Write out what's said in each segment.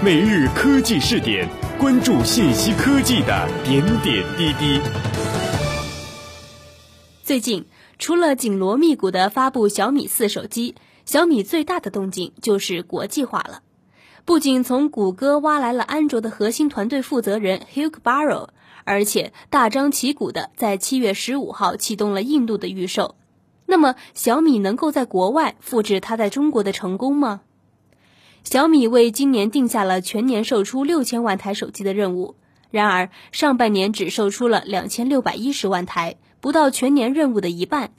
每日科技试点，关注信息科技的点点滴滴。最近，除了紧锣密鼓的发布小米四手机，小米最大的动静就是国际化了。不仅从谷歌挖来了安卓的核心团队负责人 Hugh Barrow，而且大张旗鼓的在七月十五号启动了印度的预售。那么，小米能够在国外复制它在中国的成功吗？小米为今年定下了全年售出六千万台手机的任务，然而上半年只售出了两千六百一十万台，不到全年任务的一半，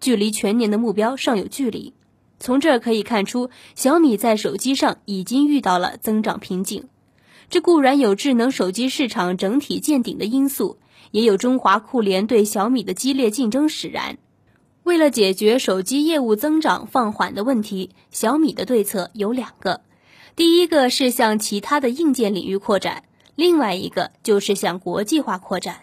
距离全年的目标尚有距离。从这可以看出，小米在手机上已经遇到了增长瓶颈。这固然有智能手机市场整体见顶的因素，也有中华酷联对小米的激烈竞争使然。为了解决手机业务增长放缓的问题，小米的对策有两个：第一个是向其他的硬件领域扩展，另外一个就是向国际化扩展。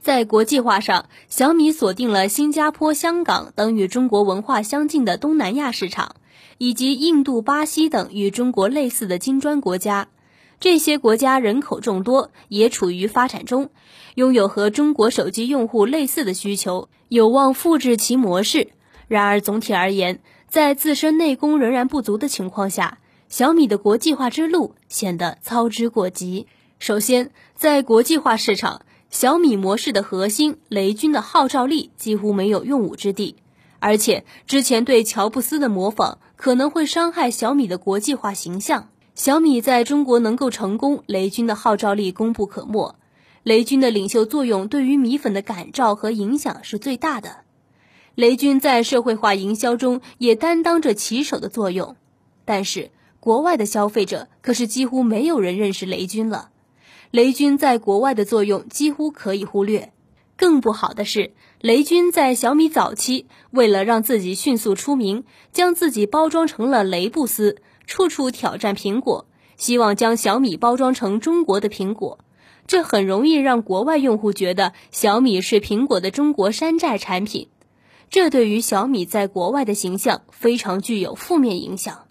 在国际化上，小米锁定了新加坡、香港等与中国文化相近的东南亚市场，以及印度、巴西等与中国类似的金砖国家。这些国家人口众多，也处于发展中，拥有和中国手机用户类似的需求，有望复制其模式。然而，总体而言，在自身内功仍然不足的情况下，小米的国际化之路显得操之过急。首先，在国际化市场，小米模式的核心雷军的号召力几乎没有用武之地，而且之前对乔布斯的模仿可能会伤害小米的国际化形象。小米在中国能够成功，雷军的号召力功不可没。雷军的领袖作用对于米粉的感召和影响是最大的。雷军在社会化营销中也担当着旗手的作用，但是国外的消费者可是几乎没有人认识雷军了。雷军在国外的作用几乎可以忽略。更不好的是，雷军在小米早期为了让自己迅速出名，将自己包装成了雷布斯。处处挑战苹果，希望将小米包装成中国的苹果，这很容易让国外用户觉得小米是苹果的中国山寨产品，这对于小米在国外的形象非常具有负面影响。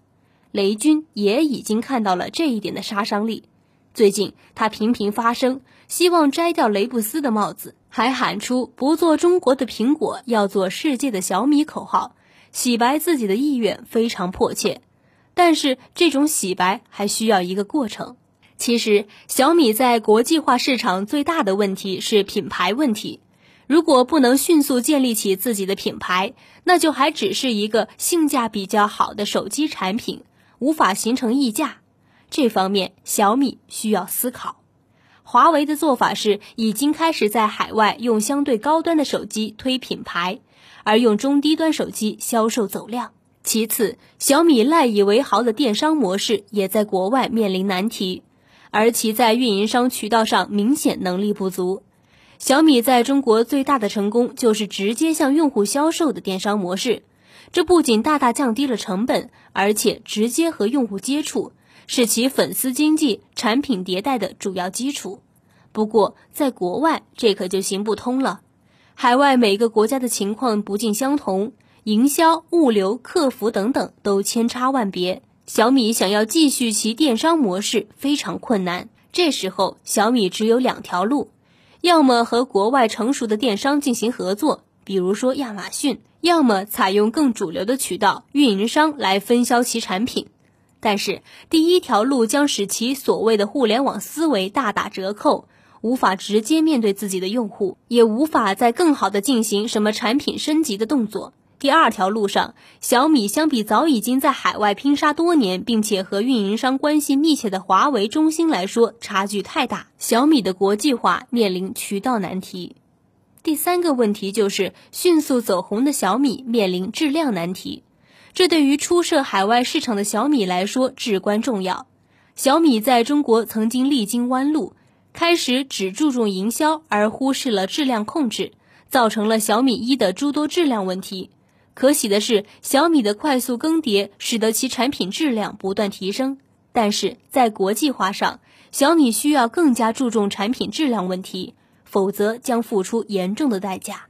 雷军也已经看到了这一点的杀伤力，最近他频频发声，希望摘掉雷布斯的帽子，还喊出“不做中国的苹果，要做世界的小米”口号，洗白自己的意愿非常迫切。但是这种洗白还需要一个过程。其实，小米在国际化市场最大的问题是品牌问题。如果不能迅速建立起自己的品牌，那就还只是一个性价比较好的手机产品，无法形成溢价。这方面，小米需要思考。华为的做法是，已经开始在海外用相对高端的手机推品牌，而用中低端手机销售走量。其次，小米赖以为豪的电商模式也在国外面临难题，而其在运营商渠道上明显能力不足。小米在中国最大的成功就是直接向用户销售的电商模式，这不仅大大降低了成本，而且直接和用户接触，是其粉丝经济、产品迭代的主要基础。不过，在国外这可就行不通了，海外每个国家的情况不尽相同。营销、物流、客服等等都千差万别，小米想要继续其电商模式非常困难。这时候，小米只有两条路：要么和国外成熟的电商进行合作，比如说亚马逊；要么采用更主流的渠道运营商来分销其产品。但是，第一条路将使其所谓的互联网思维大打折扣，无法直接面对自己的用户，也无法再更好的进行什么产品升级的动作。第二条路上，小米相比早已经在海外拼杀多年，并且和运营商关系密切的华为、中兴来说，差距太大。小米的国际化面临渠道难题。第三个问题就是迅速走红的小米面临质量难题，这对于初涉海外市场的小米来说至关重要。小米在中国曾经历经弯路，开始只注重营销，而忽视了质量控制，造成了小米一的诸多质量问题。可喜的是，小米的快速更迭使得其产品质量不断提升。但是在国际化上，小米需要更加注重产品质量问题，否则将付出严重的代价。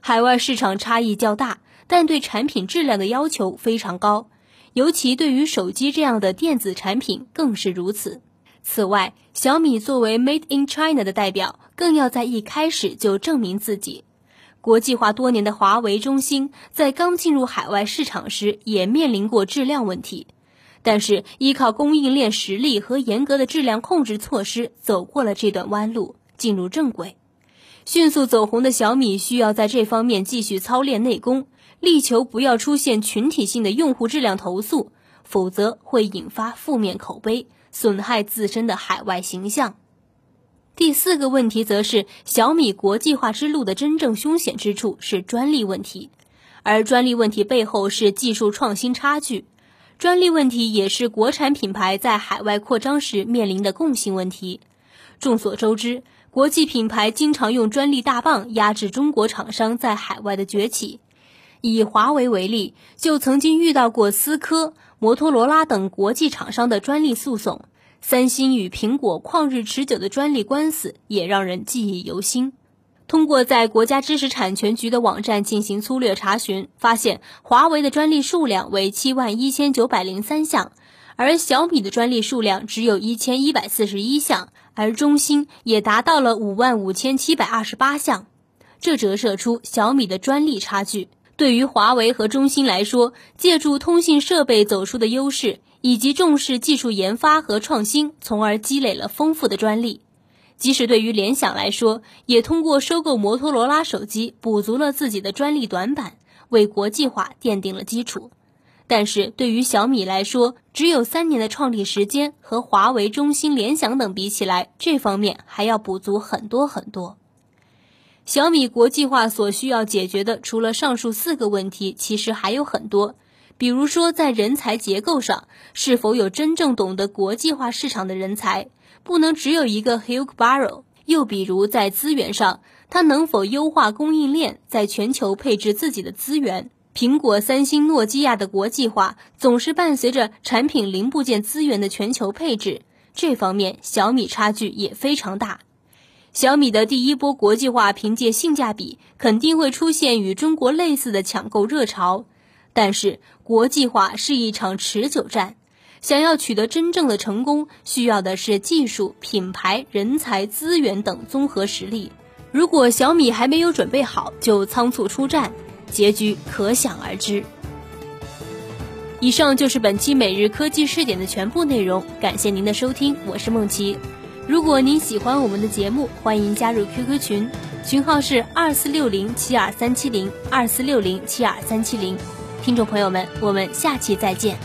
海外市场差异较大，但对产品质量的要求非常高，尤其对于手机这样的电子产品更是如此。此外，小米作为 Made in China 的代表，更要在一开始就证明自己。国际化多年的华为、中兴，在刚进入海外市场时也面临过质量问题，但是依靠供应链实力和严格的质量控制措施，走过了这段弯路，进入正轨。迅速走红的小米需要在这方面继续操练内功，力求不要出现群体性的用户质量投诉，否则会引发负面口碑。损害自身的海外形象。第四个问题则是小米国际化之路的真正凶险之处是专利问题，而专利问题背后是技术创新差距。专利问题也是国产品牌在海外扩张时面临的共性问题。众所周知，国际品牌经常用专利大棒压制中国厂商在海外的崛起。以华为为例，就曾经遇到过思科。摩托罗拉等国际厂商的专利诉讼，三星与苹果旷日持久的专利官司也让人记忆犹新。通过在国家知识产权局的网站进行粗略查询，发现华为的专利数量为七万一千九百零三项，而小米的专利数量只有一千一百四十一项，而中兴也达到了五万五千七百二十八项，这折射出小米的专利差距。对于华为和中兴来说，借助通信设备走出的优势，以及重视技术研发和创新，从而积累了丰富的专利。即使对于联想来说，也通过收购摩托罗拉手机，补足了自己的专利短板，为国际化奠定了基础。但是对于小米来说，只有三年的创立时间，和华为、中兴、联想等比起来，这方面还要补足很多很多。小米国际化所需要解决的，除了上述四个问题，其实还有很多。比如说，在人才结构上，是否有真正懂得国际化市场的人才，不能只有一个 Hugh Barrow。又比如在资源上，它能否优化供应链，在全球配置自己的资源？苹果、三星、诺基亚的国际化，总是伴随着产品零部件资源的全球配置，这方面小米差距也非常大。小米的第一波国际化，凭借性价比，肯定会出现与中国类似的抢购热潮。但是，国际化是一场持久战，想要取得真正的成功，需要的是技术、品牌、人才、资源等综合实力。如果小米还没有准备好就仓促出战，结局可想而知。以上就是本期每日科技视点的全部内容，感谢您的收听，我是梦琪。如果您喜欢我们的节目，欢迎加入 QQ 群，群号是二四六零七二三七零二四六零七二三七零。听众朋友们，我们下期再见。